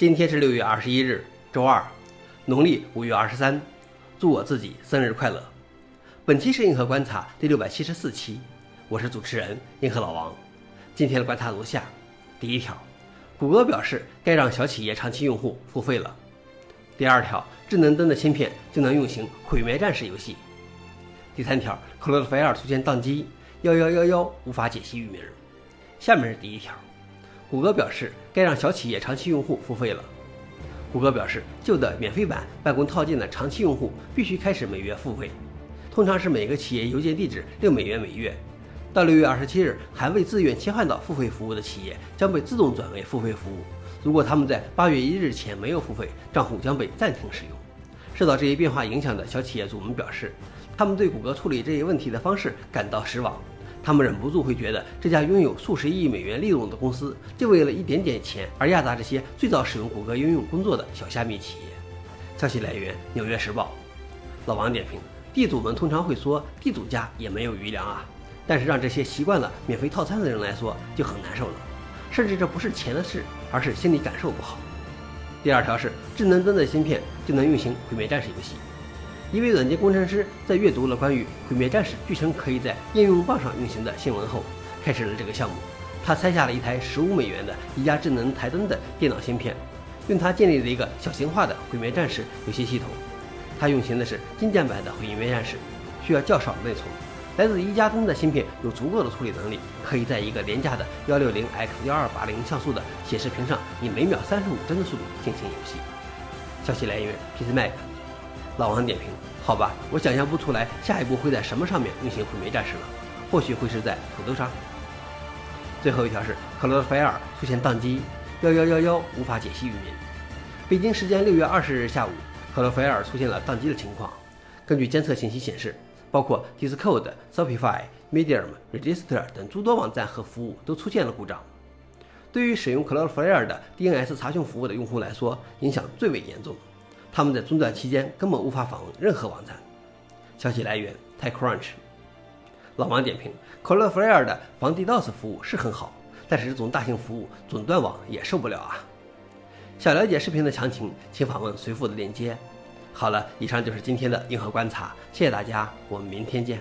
今天是六月二十一日，周二，农历五月二十三。祝我自己生日快乐！本期是硬核观察第六百七十四期，我是主持人硬核老王。今天的观察如下：第一条，谷歌表示该让小企业长期用户付费了。第二条，智能灯的芯片就能运行《毁灭战士》游戏。第三条，Cloudflare 出现宕机，幺幺幺幺无法解析域名。下面是第一条。谷歌表示，该让小企业长期用户付费了。谷歌表示，旧的免费版办公套件的长期用户必须开始每月付费，通常是每个企业邮件地址六美元每月。到六月二十七日，还未自愿切换到付费服务的企业将被自动转为付费服务。如果他们在八月一日前没有付费，账户将被暂停使用。受到这一变化影响的小企业主们表示，他们对谷歌处理这一问题的方式感到失望。他们忍不住会觉得，这家拥有数十亿美元利润的公司，就为了一点点钱而压榨这些最早使用谷歌应用工作的小虾米企业。消息来源：纽约时报。老王点评：地主们通常会说，地主家也没有余粮啊。但是让这些习惯了免费套餐的人来说，就很难受了。甚至这不是钱的事，而是心理感受不好。第二条是，智能灯的芯片就能运行《毁灭战士》游戏。一位软件工程师在阅读了关于《毁灭战士》据称可以在应用棒上运行的新闻后，开始了这个项目。他拆下了一台十五美元的一加智能台灯的电脑芯片，用它建立了一个小型化的《毁灭战士》游戏系统。它运行的是精简版的《毁灭战士》，需要较少的内存。来自一加灯的芯片有足够的处理能力，可以在一个廉价的幺六零 X 幺二八零像素的显示屏上，以每秒三十五帧的速度进行游戏。消息来源：PC Mac。老王点评：好吧，我想象不出来下一步会在什么上面运行毁灭战士了，或许会是在土豆上。最后一条是克罗菲尔出现宕机，幺幺幺幺无法解析域名。北京时间六月二十日下午，克罗菲尔出现了宕机的情况。根据监测信息显示，包括 Discord、Shopify、Medium、Register 等诸多网站和服务都出现了故障。对于使用 Cloudflare 的 DNS 查询服务的用户来说，影响最为严重。他们在中断期间根本无法访问任何网站。消息来源：TechCrunch。老王点评：Cloudflare 的防 DDoS 服务是很好，但是这种大型服务总断网也受不了啊。想了解视频的详情，请访问随附的链接。好了，以上就是今天的硬核观察，谢谢大家，我们明天见。